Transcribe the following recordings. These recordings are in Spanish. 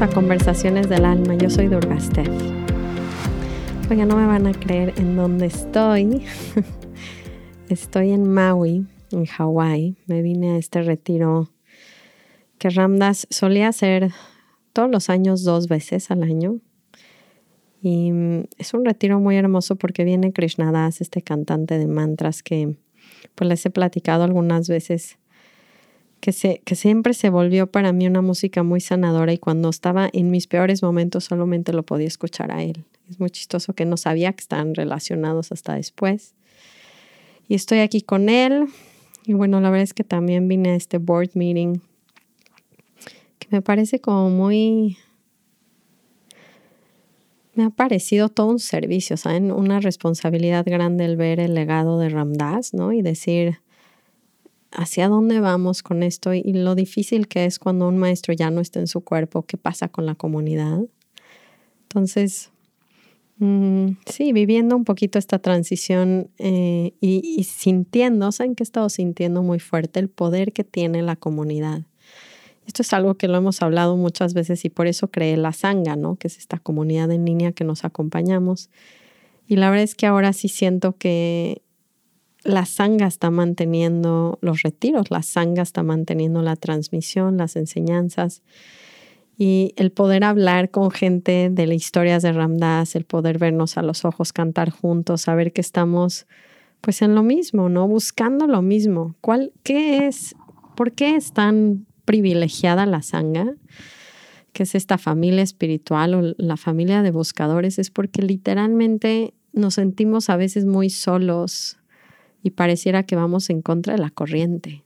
a Conversaciones del Alma. Yo soy Durgastef. Oiga, no me van a creer en dónde estoy. estoy en Maui, en Hawái. Me vine a este retiro que Ramdas solía hacer todos los años, dos veces al año. Y mm, es un retiro muy hermoso porque viene Krishnadas, este cantante de mantras que pues les he platicado algunas veces que, que siempre se volvió para mí una música muy sanadora y cuando estaba en mis peores momentos solamente lo podía escuchar a él. Es muy chistoso que no sabía que están relacionados hasta después. Y estoy aquí con él. Y bueno, la verdad es que también vine a este board meeting me parece como muy... Me ha parecido todo un servicio, ¿saben? Una responsabilidad grande el ver el legado de Ramdas, ¿no? Y decir, hacia dónde vamos con esto y lo difícil que es cuando un maestro ya no está en su cuerpo, qué pasa con la comunidad. Entonces, mm, sí, viviendo un poquito esta transición eh, y, sintiendo, ¿saben que he estado sintiendo muy fuerte? El poder que tiene la comunidad. Esto es algo que lo hemos hablado muchas veces y por eso creé la Sanga, ¿no? Que es esta comunidad en línea que nos acompañamos. Y la verdad es que ahora sí siento que la sanga está manteniendo los retiros, la sanga está manteniendo la transmisión, las enseñanzas y el poder hablar con gente de las historias de Ramdas, el poder vernos a los ojos, cantar juntos, saber que estamos pues en lo mismo, ¿no? Buscando lo mismo. ¿Cuál, qué es, por qué es tan privilegiada la sanga? que es esta familia espiritual o la familia de buscadores, es porque literalmente nos sentimos a veces muy solos, y pareciera que vamos en contra de la corriente.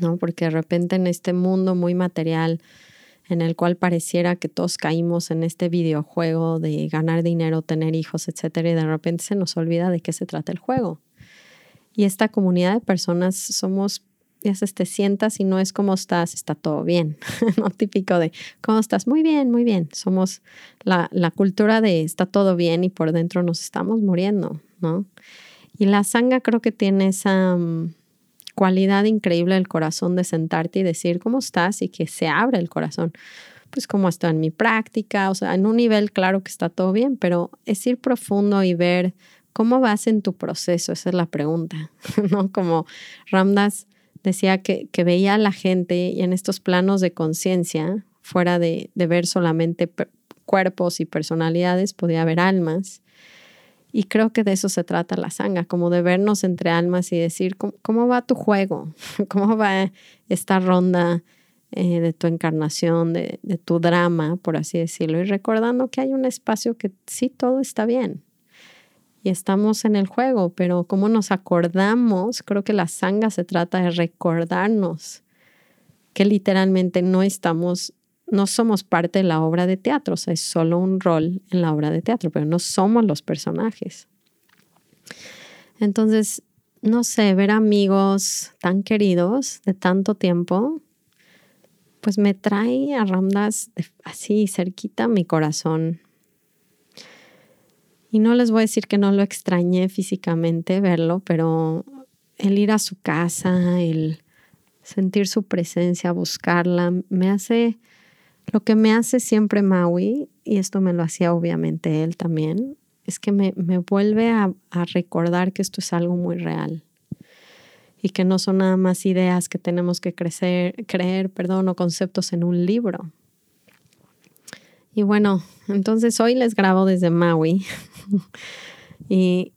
¿No? Porque de repente en este mundo muy material en el cual pareciera que todos caímos en este videojuego de ganar dinero, tener hijos, etcétera, y de repente se nos olvida de qué se trata el juego. Y esta comunidad de personas somos te sientas y no es como estás, está todo bien, ¿no? Típico de, ¿cómo estás? Muy bien, muy bien. Somos la, la cultura de está todo bien y por dentro nos estamos muriendo, ¿no? Y la sanga creo que tiene esa mm, cualidad increíble del corazón de sentarte y decir cómo estás y que se abre el corazón. Pues cómo está en mi práctica, o sea, en un nivel claro que está todo bien, pero es ir profundo y ver cómo vas en tu proceso, esa es la pregunta, ¿no? Como Ramdas decía que, que veía a la gente y en estos planos de conciencia, fuera de, de ver solamente cuerpos y personalidades, podía haber almas y creo que de eso se trata la sanga, como de vernos entre almas y decir, ¿cómo, va tu juego? ¿Cómo va esta ronda eh, de tu encarnación, de, de, tu drama, por así decirlo? Y recordando que hay un espacio que sí, todo está bien. Y estamos en el juego, pero cómo nos acordamos, creo que la sanga se trata de recordarnos que literalmente no estamos no somos parte de la obra de teatro, es solo un rol en la obra de teatro, pero no somos los personajes. Entonces, no sé, ver amigos tan queridos de tanto tiempo, pues me trae a Ramdas así cerquita mi corazón. Y no les voy a decir que no lo extrañé físicamente verlo, pero el ir a su casa, el sentir su presencia, buscarla, me hace lo que me hace siempre Maui, y esto me lo hacía obviamente él también, es que me, vuelve a, recordar que esto es algo muy real y que no son nada más ideas que tenemos que crecer, creer perdón, o conceptos en un libro. Y bueno, entonces hoy les grabo desde Maui y,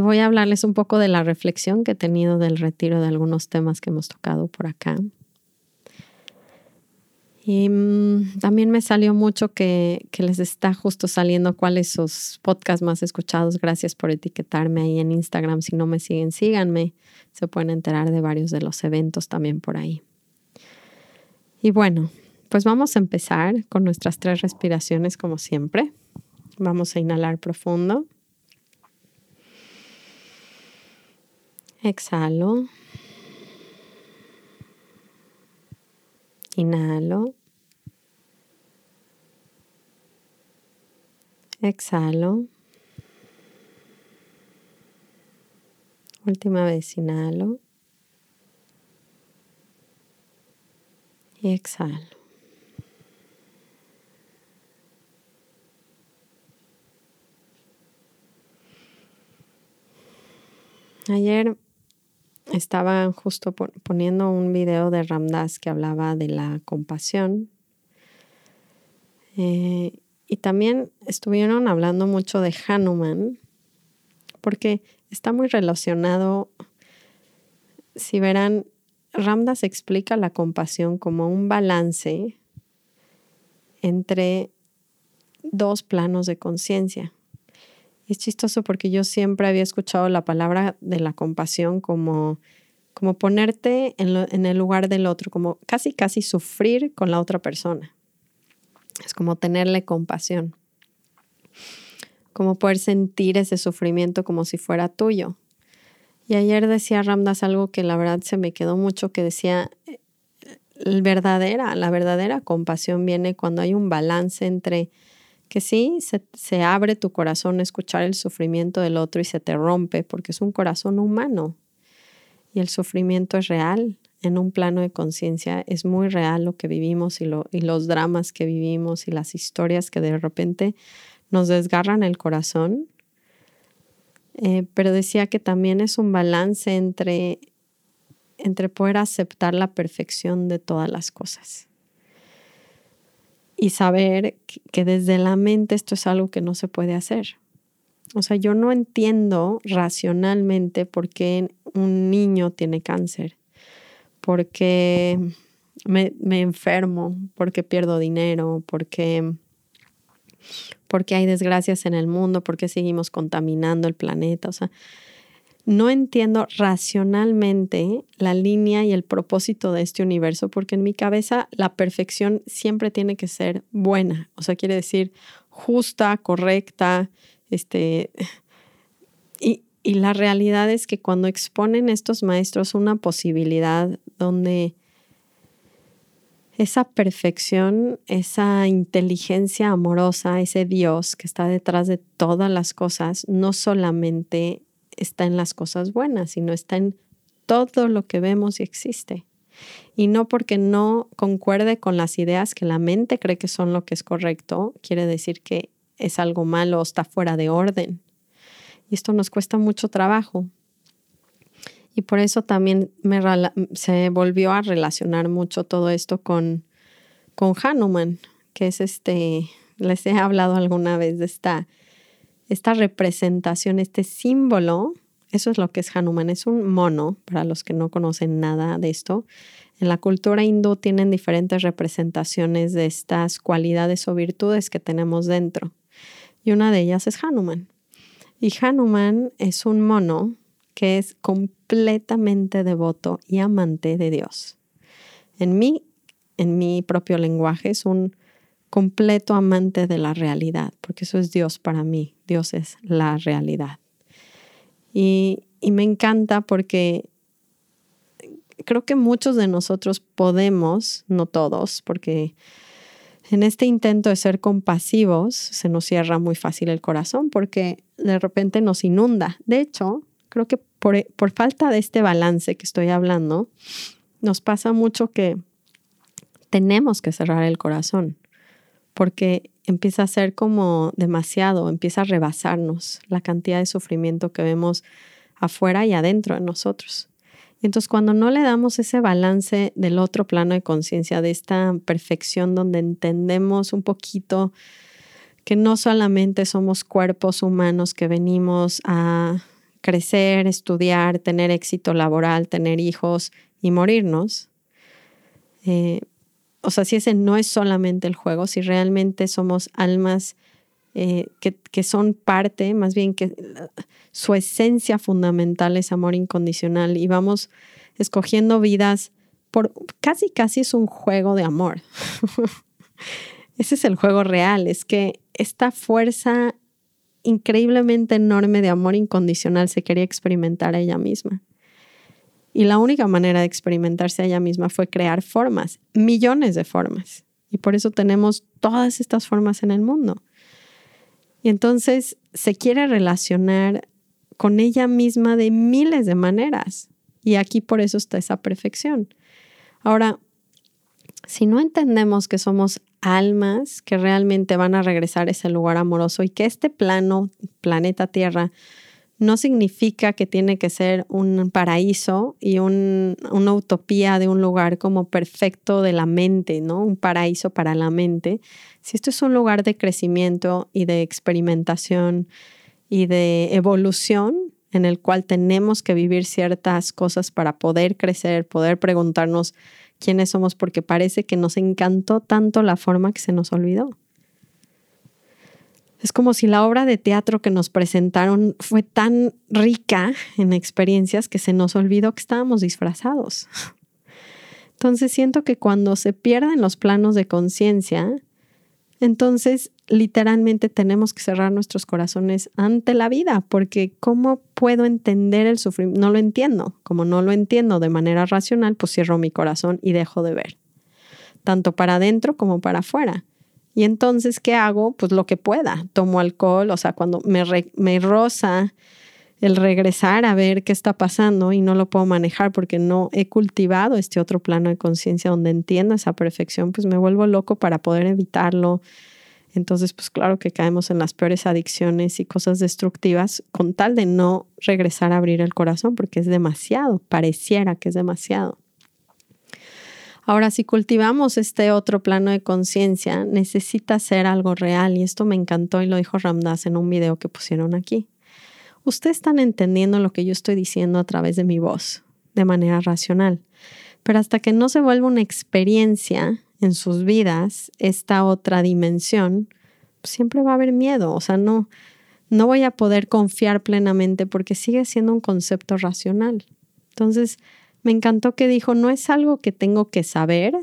voy a hablarles un poco de la reflexión que he tenido del retiro de algunos temas que hemos tocado por acá. Y mm, también me salió mucho que, que, les está justo saliendo cuáles sus podcasts más escuchados. Gracias por etiquetarme ahí en Instagram. Si no me siguen, síganme. Se pueden enterar de varios de los eventos también por ahí. Y bueno, pues vamos a empezar con nuestras tres respiraciones como siempre. Vamos a inhalar profundo. Exhalo. Inhalo. Exhalo. Última vez, inhalo. Y exhalo. Ayer estaba justo poniendo un video de Ramdas que hablaba de la compasión. Eh, y también estuvieron hablando mucho de Hanuman, porque está muy relacionado, si verán, Ramdas explica la compasión como un balance entre dos planos de conciencia. Es chistoso porque yo siempre había escuchado la palabra de la compasión como, como ponerte en, el lugar del otro, como casi, casi sufrir con la otra persona. Es como tenerle compasión, como poder sentir ese sufrimiento como si fuera tuyo. Y ayer decía Ramdas algo que la verdad se me quedó mucho, que decía, verdadera, la verdadera compasión viene cuando hay un balance entre que sí, se, se, abre tu corazón a escuchar el sufrimiento del otro y se te rompe porque es un corazón humano y el sufrimiento es real en un plano de conciencia es muy real lo que vivimos y, lo, y los dramas que vivimos y las historias que de repente nos desgarran el corazón. Eh, pero decía que también es un balance entre, entre poder aceptar la perfección de todas las cosas y saber que desde la mente esto es algo que no se puede hacer. O sea, yo no entiendo racionalmente por qué un niño tiene cáncer porque me, enfermo, porque pierdo dinero, porque, porque hay desgracias en el mundo, porque seguimos contaminando el planeta. O sea, no entiendo racionalmente la línea y el propósito de este universo, porque en mi cabeza la perfección siempre tiene que ser buena, o sea, quiere decir justa, correcta, este, y, y la realidad es que cuando exponen estos maestros una posibilidad donde esa perfección, esa inteligencia amorosa, ese Dios que está detrás de todas las cosas, no solamente está en las cosas buenas, sino está en todo lo que vemos y existe. Y no porque no concuerde con las ideas que la mente cree que son lo que es correcto, quiere decir que es algo malo o está fuera de orden. Y esto nos cuesta mucho trabajo. Y por eso también se volvió a relacionar mucho todo esto con, con Hanuman, que es este, les he hablado alguna vez de esta, esta representación, este símbolo. Eso es lo que es Hanuman, es un mono, para los que no conocen nada de esto. En la cultura hindú tienen diferentes representaciones de estas cualidades o virtudes que tenemos dentro. Y una de ellas es Hanuman. Y Hanuman es un mono que es completamente devoto y amante de Dios. En mí, en mi propio lenguaje, es un completo amante de la realidad, porque eso es Dios para mí. Dios es la realidad. Y, y me encanta porque creo que muchos de nosotros podemos, no todos, porque en este intento de ser compasivos se nos cierra muy fácil el corazón porque de repente nos inunda. De hecho, creo que por, por falta de este balance que estoy hablando, nos pasa mucho que tenemos que cerrar el corazón porque empieza a ser como demasiado, empieza a rebasarnos la cantidad de sufrimiento que vemos afuera y adentro de nosotros. Entonces, cuando no le damos ese balance del otro plano de conciencia, de esta perfección donde entendemos un poquito que no solamente somos cuerpos humanos que venimos a crecer, estudiar, tener éxito laboral, tener hijos y morirnos. Eh, o sea, si ese no es solamente el juego, si realmente somos almas eh, que, son parte, más bien que su esencia fundamental es amor incondicional y vamos escogiendo vidas por casi, casi es un juego de amor. Ese es el juego real, es que esta fuerza increíblemente enorme de amor incondicional se quería experimentar a ella misma. Y la única manera de experimentarse a ella misma fue crear formas, millones de formas. Y por eso tenemos todas estas formas en el mundo. Y entonces se quiere relacionar con ella misma de miles de maneras. Y aquí por eso está esa perfección. Ahora, si no entendemos que somos almas que realmente van a regresar a ese lugar amoroso y que este plano, planeta Tierra, no significa que tiene que ser un paraíso y una utopía de un lugar como perfecto de la mente, ¿no? Un paraíso para la mente. Si esto es un lugar de crecimiento y de experimentación y de evolución en el cual tenemos que vivir ciertas cosas para poder crecer, poder preguntarnos quiénes somos, porque parece que nos encantó tanto la forma que se nos olvidó. Es como si la obra de teatro que nos presentaron fue tan rica en experiencias que se nos olvidó que estábamos disfrazados. Entonces siento que cuando se pierden los planos de conciencia, entonces literalmente tenemos que cerrar nuestros corazones ante la vida, porque ¿cómo puedo entender el sufrimiento? No lo entiendo. Como no lo entiendo de manera racional, pues cierro mi corazón y dejo de ver, tanto para adentro como para afuera. Y entonces, ¿qué hago? Pues lo que pueda. Tomo alcohol, o sea, cuando me, me roza el regresar a ver qué está pasando y no lo puedo manejar porque no he cultivado este otro plano de conciencia donde entiendo esa perfección, pues me vuelvo loco para poder evitarlo. Entonces, pues claro que caemos en las peores adicciones y cosas destructivas con tal de no regresar a abrir el corazón porque es demasiado, pareciera que es demasiado. Ahora, si cultivamos este otro plano de conciencia, necesita ser algo real y esto me encantó y lo dijo Ramdas en un video que pusieron aquí ustedes están entendiendo lo que yo estoy diciendo a través de mi voz, de manera racional. Pero hasta que no se vuelva una experiencia en sus vidas, esta otra dimensión, siempre va a haber miedo. O sea, no, no voy a poder confiar plenamente porque sigue siendo un concepto racional. Entonces, me encantó que dijo, no es algo que tengo que saber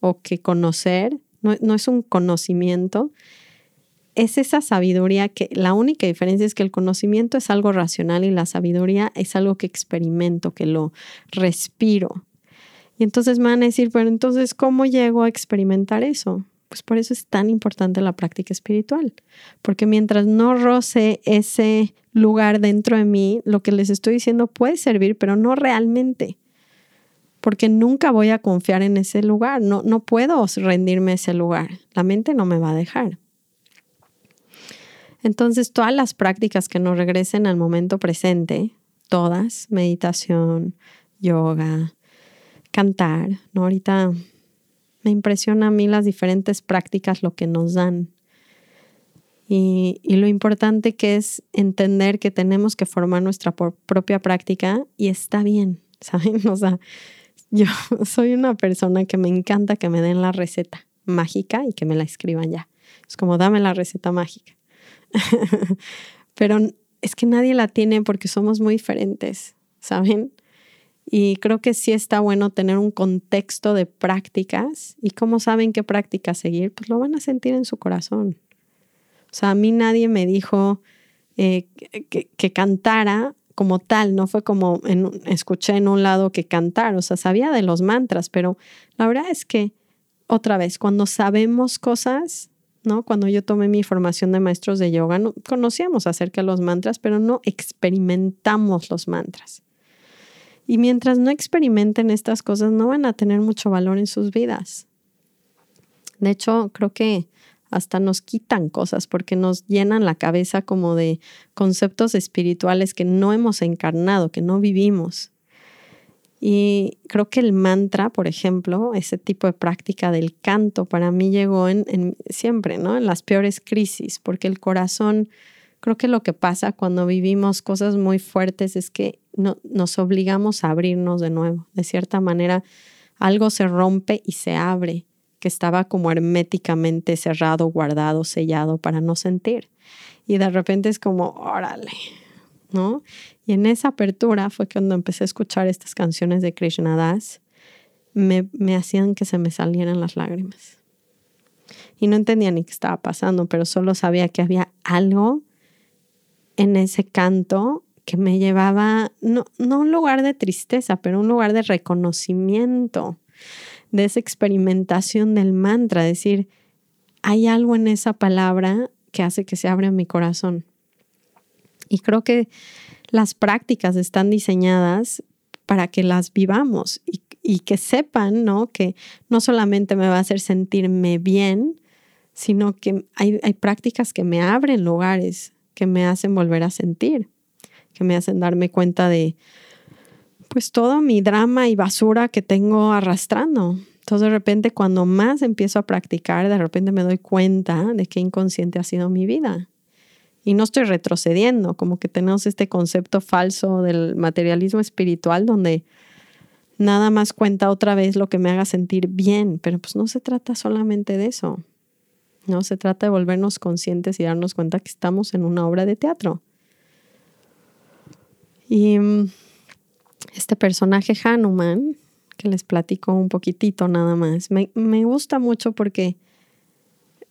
o que conocer, no, es un conocimiento, es esa sabiduría que la única diferencia es que el conocimiento es algo racional y la sabiduría es algo que experimento, que lo respiro. Y entonces me van a decir, pero entonces, ¿cómo llego a experimentar eso? Pues por eso es tan importante la práctica espiritual, porque mientras no roce ese lugar dentro de mí, lo que les estoy diciendo puede servir, pero no realmente, porque nunca voy a confiar en ese lugar, no, no puedo rendirme a ese lugar, la mente no me va a dejar. Entonces, todas las prácticas que nos regresen al momento presente, todas, meditación, yoga, cantar, ¿no? Ahorita me impresiona a mí las diferentes prácticas, lo que nos dan. Y, y, lo importante que es entender que tenemos que formar nuestra propia práctica y está bien, ¿saben? O sea, yo soy una persona que me encanta que me den la receta mágica y que me la escriban ya. Es como, dame la receta mágica. Pero es que nadie la tiene porque somos muy diferentes, ¿saben? Y creo que sí está bueno tener un contexto de prácticas. ¿Y cómo saben qué prácticas seguir? Pues lo van a sentir en su corazón. O sea, a mí nadie me dijo eh, que, cantara como tal, no fue como escuché en un lado que cantar, o sea, sabía de los mantras, pero la verdad es que, otra vez, cuando sabemos cosas, ¿no? Cuando yo tomé mi formación de maestros de yoga, no, conocíamos acerca de los mantras, pero no experimentamos los mantras. Y mientras no experimenten estas cosas, no van a tener mucho valor en sus vidas. De hecho, creo que hasta nos quitan cosas porque nos llenan la cabeza como de conceptos espirituales que no hemos encarnado, que no vivimos. Y creo que el mantra, por ejemplo, ese tipo de práctica del canto, para mí llegó en, siempre, ¿no? En las peores crisis, porque el corazón, creo que lo que pasa cuando vivimos cosas muy fuertes es que no, nos obligamos a abrirnos de nuevo. De cierta manera, algo se rompe y se abre, que estaba como herméticamente cerrado, guardado, sellado para no sentir. Y de repente es como, órale, ¿no? Y en esa apertura fue cuando empecé a escuchar estas canciones de Krishna Das, me, me hacían que se me salieran las lágrimas. Y no entendía ni qué estaba pasando, pero solo sabía que había algo en ese canto que me llevaba, no, no un lugar de tristeza, pero un lugar de reconocimiento, de esa experimentación del mantra, decir, hay algo en esa palabra que hace que se abra mi corazón. Y creo que las prácticas están diseñadas para que las vivamos y, que sepan, ¿no? Que no solamente me va a hacer sentirme bien, sino que hay, hay prácticas que me abren lugares, que me hacen volver a sentir, que me hacen darme cuenta de, pues todo mi drama y basura que tengo arrastrando. Entonces de repente cuando más empiezo a practicar, de repente me doy cuenta de qué inconsciente ha sido mi vida. Y no estoy retrocediendo, como que tenemos este concepto falso del materialismo espiritual donde nada más cuenta otra vez lo que me haga sentir bien, pero pues no se trata solamente de eso. No se trata de volvernos conscientes y darnos cuenta que estamos en una obra de teatro. Y mm, este personaje Hanuman, que les platico un poquitito nada más, me, me gusta mucho porque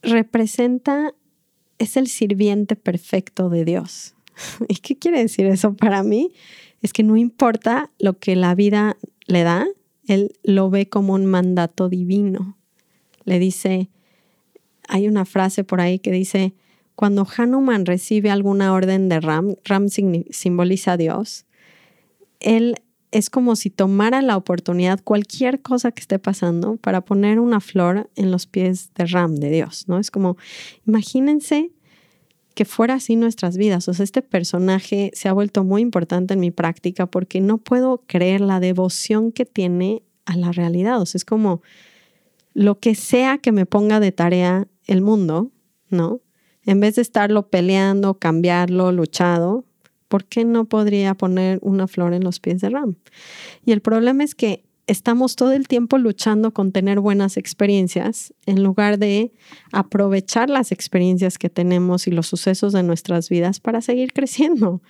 representa, es el sirviente perfecto de Dios. ¿Y qué quiere decir eso para mí? Es que no importa lo que la vida le da, él lo ve como un mandato divino. Le dice, hay una frase por ahí que dice, cuando Hanuman recibe alguna orden de Ram, Ram simboliza a Dios, él es como si tomara la oportunidad, cualquier cosa que esté pasando, para poner una flor en los pies de Ram, de Dios, ¿no? Es como, imagínense que fuera así nuestras vidas. O sea, este personaje se ha vuelto muy importante en mi práctica porque no puedo creer la devoción que tiene a la realidad. O sea, es como lo que sea que me ponga de tarea el mundo, ¿no? En vez de estarlo peleando, cambiarlo, luchado, ¿por qué no podría poner una flor en los pies de Ram? Y el problema es que estamos todo el tiempo luchando con tener buenas experiencias en lugar de aprovechar las experiencias que tenemos y los sucesos de nuestras vidas para seguir creciendo.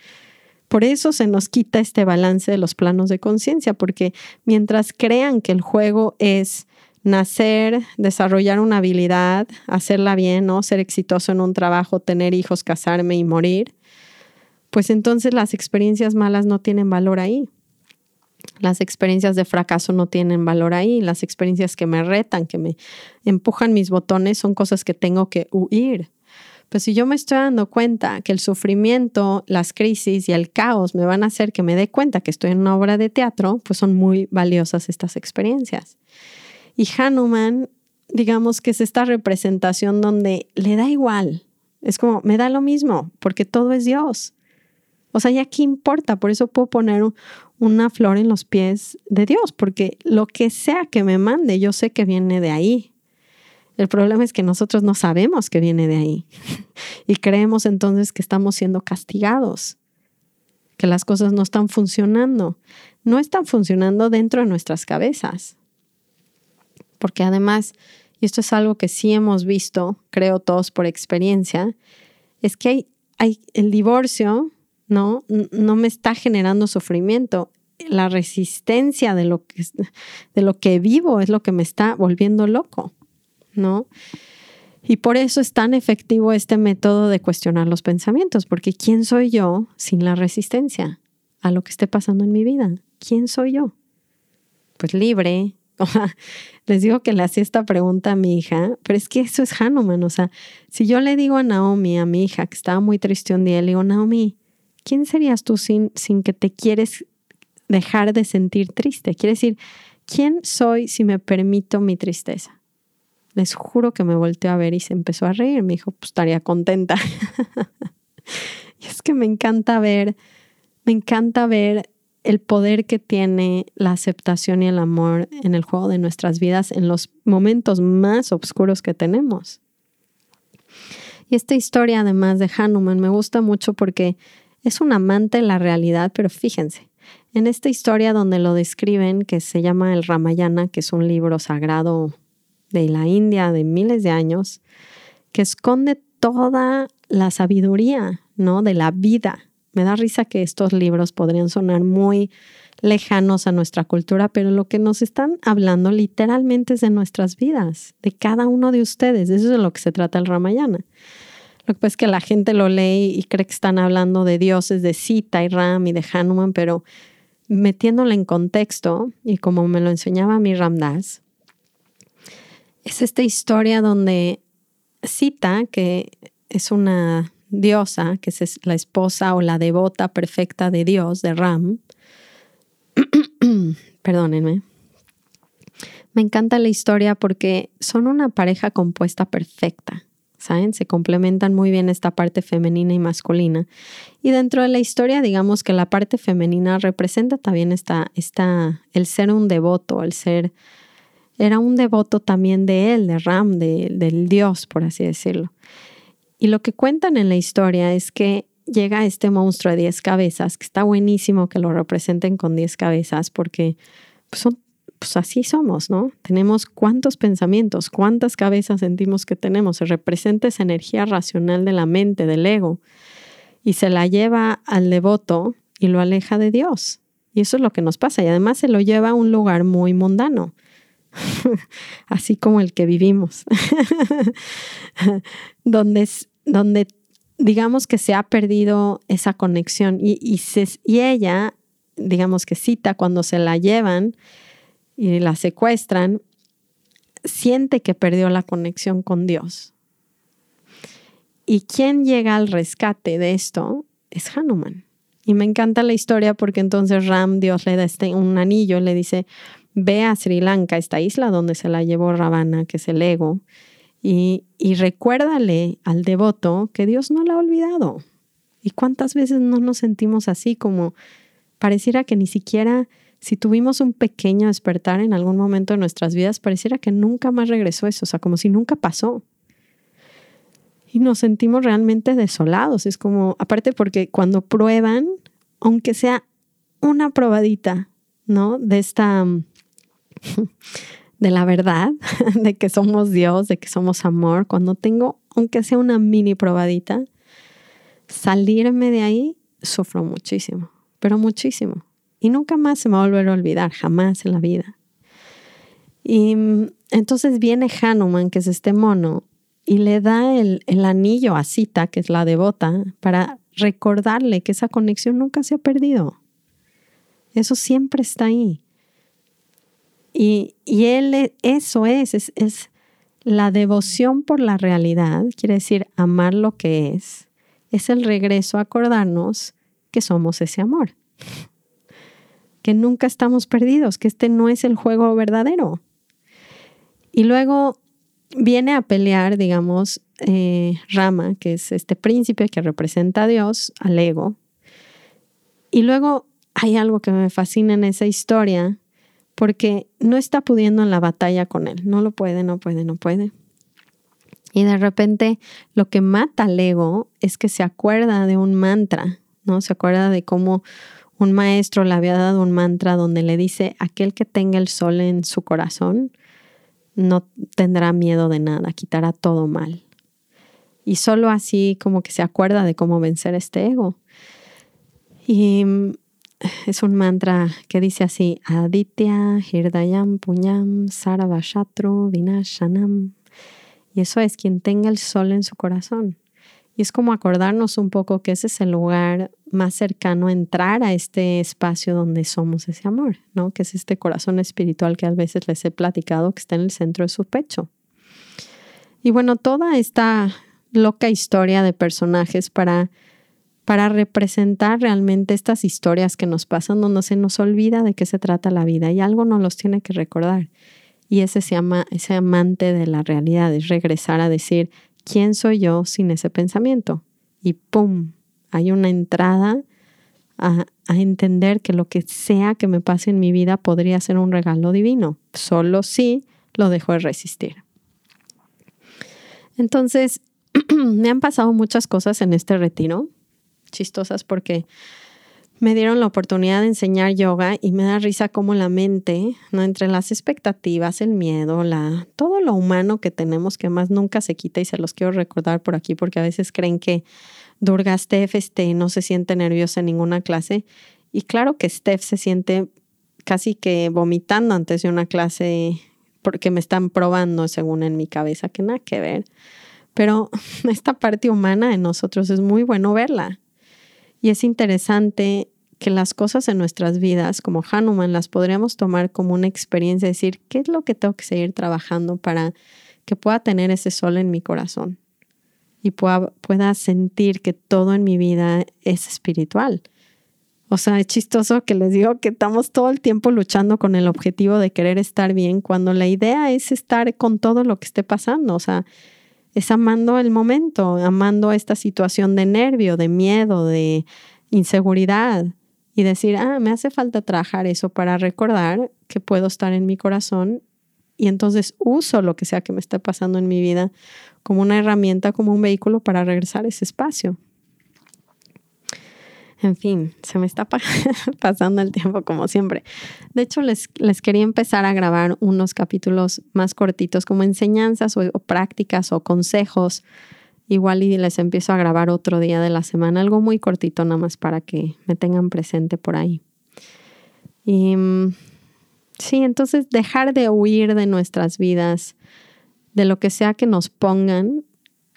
Por eso se nos quita este balance de los planos de conciencia, porque mientras crean que el juego es nacer, desarrollar una habilidad, hacerla bien, ¿no? ser exitoso en un trabajo, tener hijos, casarme y morir, pues entonces las experiencias malas no tienen valor ahí. Las experiencias de fracaso no tienen valor ahí. Las experiencias que me retan, que me empujan mis botones, son cosas que tengo que huir. Pues si yo me estoy dando cuenta que el sufrimiento, las crisis y el caos me van a hacer que me dé cuenta que estoy en una obra de teatro, pues son muy valiosas estas experiencias. Y Hanuman, digamos que es esta representación donde le da igual. Es como, me da lo mismo, porque todo es Dios. O sea, ya qué importa, por eso puedo poner una flor en los pies de Dios, porque lo que sea que me mande, yo sé que viene de ahí. El problema es que nosotros no sabemos que viene de ahí y creemos entonces que estamos siendo castigados, que las cosas no están funcionando. No están funcionando dentro de nuestras cabezas. Porque además, y esto es algo que sí hemos visto, creo todos por experiencia, es que hay, el divorcio ¿no? No me está generando sufrimiento. La resistencia de lo que, de lo que vivo es lo que me está volviendo loco, ¿no? Y por eso es tan efectivo este método de cuestionar los pensamientos, porque ¿quién soy yo sin la resistencia a lo que esté pasando en mi vida? ¿Quién soy yo? Pues libre. Les digo que le hacía esta pregunta a mi hija, pero es que eso es Hanuman. O sea, si yo le digo a Naomi, a mi hija, que estaba muy triste un día, le digo, Naomi, ¿quién serías tú sin, sin que te quieres dejar de sentir triste? Quiere decir, ¿quién soy si me permito mi tristeza? Les juro que me volteó a ver y se empezó a reír. Me dijo, pues estaría contenta. y es que me encanta ver, me encanta ver el poder que tiene la aceptación y el amor en el juego de nuestras vidas en los momentos más oscuros que tenemos. Y esta historia, además de Hanuman, me gusta mucho porque es un amante de la realidad, pero fíjense, en esta historia donde lo describen, que se llama el Ramayana, que es un libro sagrado de la India de miles de años, que esconde toda la sabiduría, ¿no? De la vida. Me da risa que estos libros podrían sonar muy lejanos a nuestra cultura, pero lo que nos están hablando literalmente es de nuestras vidas, de cada uno de ustedes. Eso es de lo que se trata el Ramayana. Lo que es que la gente lo lee y cree que están hablando de dioses de Sita y Ram y de Hanuman, pero metiéndolo en contexto, y como me lo enseñaba mi Ramdas, es esta historia donde Sita, que es una diosa, que es la esposa o la devota perfecta de Dios, de Ram. Perdónenme. Me encanta la historia porque son una pareja compuesta perfecta. ¿Saben? Se complementan muy bien esta parte femenina y masculina. Y dentro de la historia, digamos que la parte femenina representa también esta, el ser un devoto, el ser, era un devoto también de él, de Ram, del dios, por así decirlo. Y lo que cuentan en la historia es que llega este monstruo de 10 cabezas, que está buenísimo que lo representen con 10 cabezas, porque pues, son, pues así somos, ¿no? Tenemos cuántos pensamientos, cuántas cabezas sentimos que tenemos. Se representa esa energía racional de la mente, del ego, y se la lleva al devoto y lo aleja de Dios. Y eso es lo que nos pasa. Y además se lo lleva a un lugar muy mundano. así como el que vivimos, donde, donde digamos que se ha perdido esa conexión y, y, ella, digamos que cita cuando se la llevan y la secuestran, siente que perdió la conexión con Dios. Y quien llega al rescate de esto es Hanuman. Y me encanta la historia porque entonces Ram, Dios le da este, un anillo, le dice, ve a Sri Lanka, esta isla donde se la llevó Ravana, que es el ego, y, y recuérdale al devoto que Dios no la ha olvidado. ¿Y cuántas veces no nos sentimos así como pareciera que ni siquiera si tuvimos un pequeño despertar en algún momento de nuestras vidas, pareciera que nunca más regresó eso, o sea, como si nunca pasó. Y nos sentimos realmente desolados. Es como, aparte porque cuando prueban, aunque sea una probadita, ¿no? De esta de la verdad, de que somos Dios, de que somos amor, cuando tengo, aunque sea una mini probadita, salirme de ahí, sufro muchísimo, pero muchísimo. Y nunca más se me va a volver a olvidar, jamás en la vida. Y mm, entonces viene Hanuman, que es este mono, y le da el, anillo a Sita, que es la devota, para recordarle que esa conexión nunca se ha perdido. Eso siempre está ahí. Y, él, e, eso es, es, es la devoción por la realidad, quiere decir amar lo que es, es el regreso a acordarnos que somos ese amor, que nunca estamos perdidos, que este no es el juego verdadero. Y luego viene a pelear, digamos, eh, Rama, que es este príncipe que representa a Dios, al ego. Y luego hay algo que me fascina en esa historia, porque no está pudiendo en la batalla con él. No lo puede, no puede, no puede. Y de repente lo que mata al ego es que se acuerda de un mantra, ¿no? Se acuerda de cómo un maestro le había dado un mantra donde le dice, aquel que tenga el sol en su corazón no tendrá miedo de nada, quitará todo mal. Y solo así como que se acuerda de cómo vencer este ego. Y es un mantra que dice así, Aditya Hirdayam Punyam Sarabashatru Vinashanam. Y eso es quien tenga el sol en su corazón. Y es como acordarnos un poco que ese es el lugar más cercano a entrar a este espacio donde somos ese amor, ¿no? Que es este corazón espiritual que a veces les he platicado que está en el centro de su pecho. Y bueno, toda esta loca historia de personajes para para representar realmente estas historias que nos pasan donde se nos olvida de qué se trata la vida y algo nos los tiene que recordar. Y ese ese amante de la realidad, es regresar a decir, ¿quién soy yo sin ese pensamiento? Y ¡pum! Hay una entrada a, a entender que lo que sea que me pase en mi vida podría ser un regalo divino, solo si lo dejo de resistir. Entonces, me han pasado muchas cosas en este retiro chistosas porque me dieron la oportunidad de enseñar yoga y me da risa cómo la mente, ¿no? entre las expectativas, el miedo, la, todo lo humano que tenemos que más nunca se quita y se los quiero recordar por aquí porque a veces creen que Durga Steph este, no se siente nerviosa en ninguna clase y claro que Steph se siente casi que vomitando antes de una clase porque me están probando según en mi cabeza, que nada que ver. Pero esta parte humana en nosotros es muy bueno verla y es interesante que las cosas en nuestras vidas, como Hanuman, las podríamos tomar como una experiencia, decir, ¿qué es lo que tengo que seguir trabajando para que pueda tener ese sol en mi corazón? y pueda, pueda sentir que todo en mi vida es espiritual. O sea, es chistoso que les digo que estamos todo el tiempo luchando con el objetivo de querer estar bien cuando la idea es estar con todo lo que esté pasando. O sea, es amando el momento, amando esta situación de nervio, de miedo, de inseguridad y decir, ah, me hace falta trabajar eso para recordar que puedo estar en mi corazón y entonces uso lo que sea que me esté pasando en mi vida como una herramienta, como un vehículo para regresar a ese espacio. En fin, se me está pasando el tiempo como siempre. De hecho, les, quería empezar a grabar unos capítulos más cortitos como enseñanzas o, prácticas o consejos. Igual y les empiezo a grabar otro día de la semana, algo muy cortito nada más para que me tengan presente por ahí. Y mm, sí, entonces dejar de huir de nuestras vidas, de lo que sea que nos pongan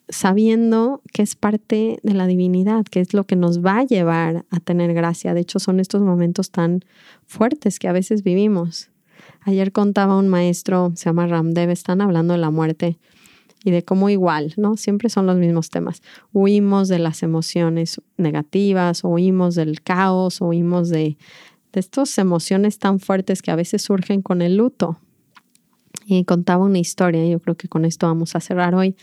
sabiendo que es parte de la divinidad, que es lo que nos va a llevar a tener gracia. De hecho, son estos momentos tan fuertes que a veces vivimos. Ayer contaba un maestro, se llama Ramdev, están hablando de la muerte y de cómo igual, ¿no? Siempre son los mismos temas. Huimos de las emociones negativas, huimos del caos, huimos de, de estas emociones tan fuertes que a veces surgen con el luto. Y contaba una historia, yo creo que con esto vamos a cerrar hoy,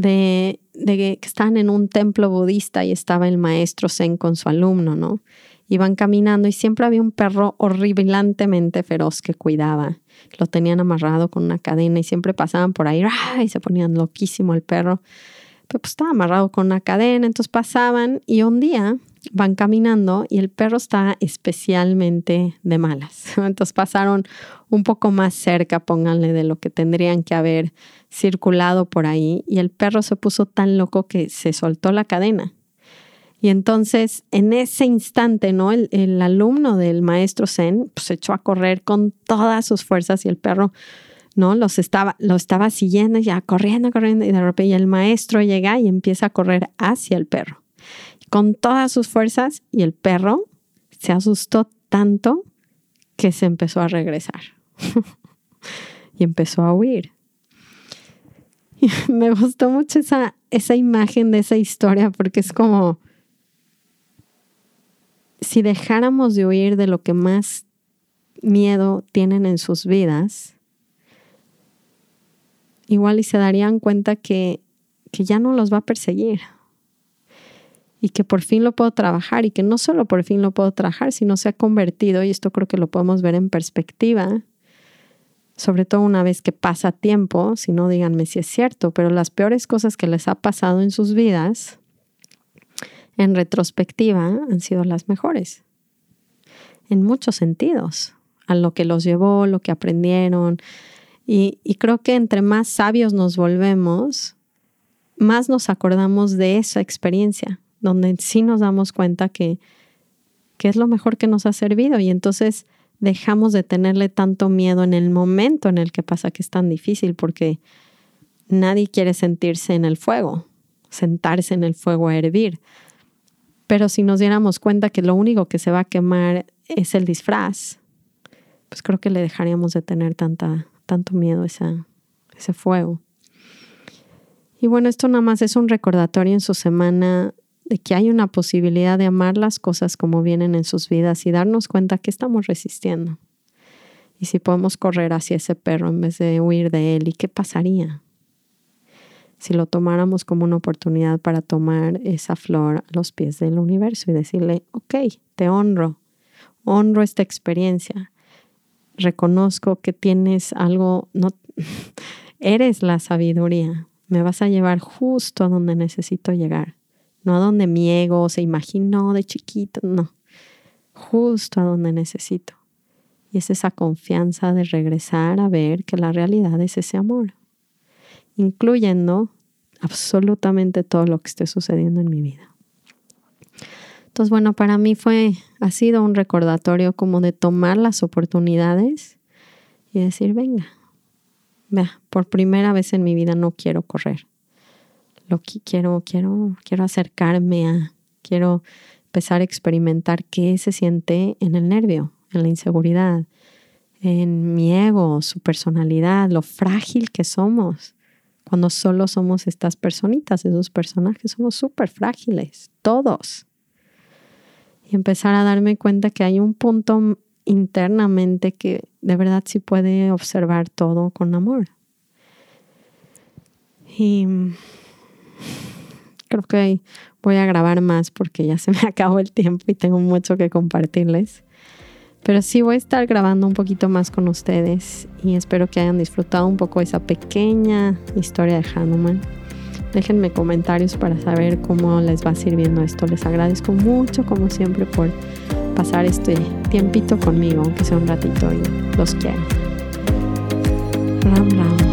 de, que estaban en un templo budista y estaba el maestro Zen con su alumno, ¿no? Iban caminando y siempre había un perro horribilantemente feroz que cuidaba. Lo tenían amarrado con una cadena y siempre pasaban por ahí y se ponían loquísimo el perro. Pero pues estaba amarrado con una cadena, entonces pasaban y un día van caminando y el perro está especialmente de malas. Entonces pasaron un poco más cerca, pónganle, de lo que tendrían que haber circulado por ahí y el perro se puso tan loco que se soltó la cadena. Y entonces, en ese instante, ¿no? El, alumno del maestro Zen pues, se echó a correr con todas sus fuerzas y el perro, ¿no? Los estaba, lo estaba siguiendo, ya corriendo, corriendo, y de repente el maestro llega y empieza a correr hacia el perro con todas sus fuerzas y el perro se asustó tanto que se empezó a regresar y empezó a huir. me gustó mucho esa, esa imagen de esa historia porque es como si dejáramos de huir de lo que más miedo tienen en sus vidas, igual y se darían cuenta que, que ya no los va a perseguir y que por fin lo puedo trabajar y que no solo por fin lo puedo trabajar, sino se ha convertido, y esto creo que lo podemos ver en perspectiva, sobre todo una vez que pasa tiempo, si no díganme si es cierto, pero las peores cosas que les ha pasado en sus vidas, en retrospectiva, han sido las mejores, en muchos sentidos, a lo que los llevó, lo que aprendieron. Y, y creo que entre más sabios nos volvemos, más nos acordamos de esa experiencia donde sí nos damos cuenta que, es lo mejor que nos ha servido y entonces dejamos de tenerle tanto miedo en el momento en el que pasa que es tan difícil porque nadie quiere sentirse en el fuego, sentarse en el fuego a hervir. Pero si nos diéramos cuenta que lo único que se va a quemar es el disfraz, pues creo que le dejaríamos de tener tanta, tanto miedo a ese fuego. Y bueno, esto nada más es un recordatorio en su semana de que hay una posibilidad de amar las cosas como vienen en sus vidas y darnos cuenta que estamos resistiendo. Y si podemos correr hacia ese perro en vez de huir de él, ¿y qué pasaría? Si lo tomáramos como una oportunidad para tomar esa flor a los pies del universo y decirle, ok, te honro, honro esta experiencia, reconozco que tienes algo, no, eres la sabiduría, me vas a llevar justo a donde necesito llegar no a donde mi ego se imaginó de chiquito, no, justo a donde necesito. Y es esa confianza de regresar a ver que la realidad es ese amor, incluyendo absolutamente todo lo que esté sucediendo en mi vida. Entonces, bueno, para mí fue, ha sido un recordatorio como de tomar las oportunidades y decir, venga, vea, por primera vez en mi vida no quiero correr lo que quiero, quiero, quiero acercarme a, quiero empezar a experimentar qué se siente en el nervio, en la inseguridad, en mi ego, su personalidad, lo frágil que somos cuando solo somos estas personitas, esos personajes, somos súper frágiles, todos. Y empezar a darme cuenta que hay un punto internamente que de verdad sí puede observar todo con amor. Y creo que voy a grabar más porque ya se me acabó el tiempo y tengo mucho que compartirles. Pero sí voy a estar grabando un poquito más con ustedes y espero que hayan disfrutado un poco esa pequeña historia de Hanuman. Déjenme comentarios para saber cómo les va sirviendo esto. Les agradezco mucho, como siempre, por pasar este tiempito conmigo, aunque sea un ratito, y los quiero. Ram, ram.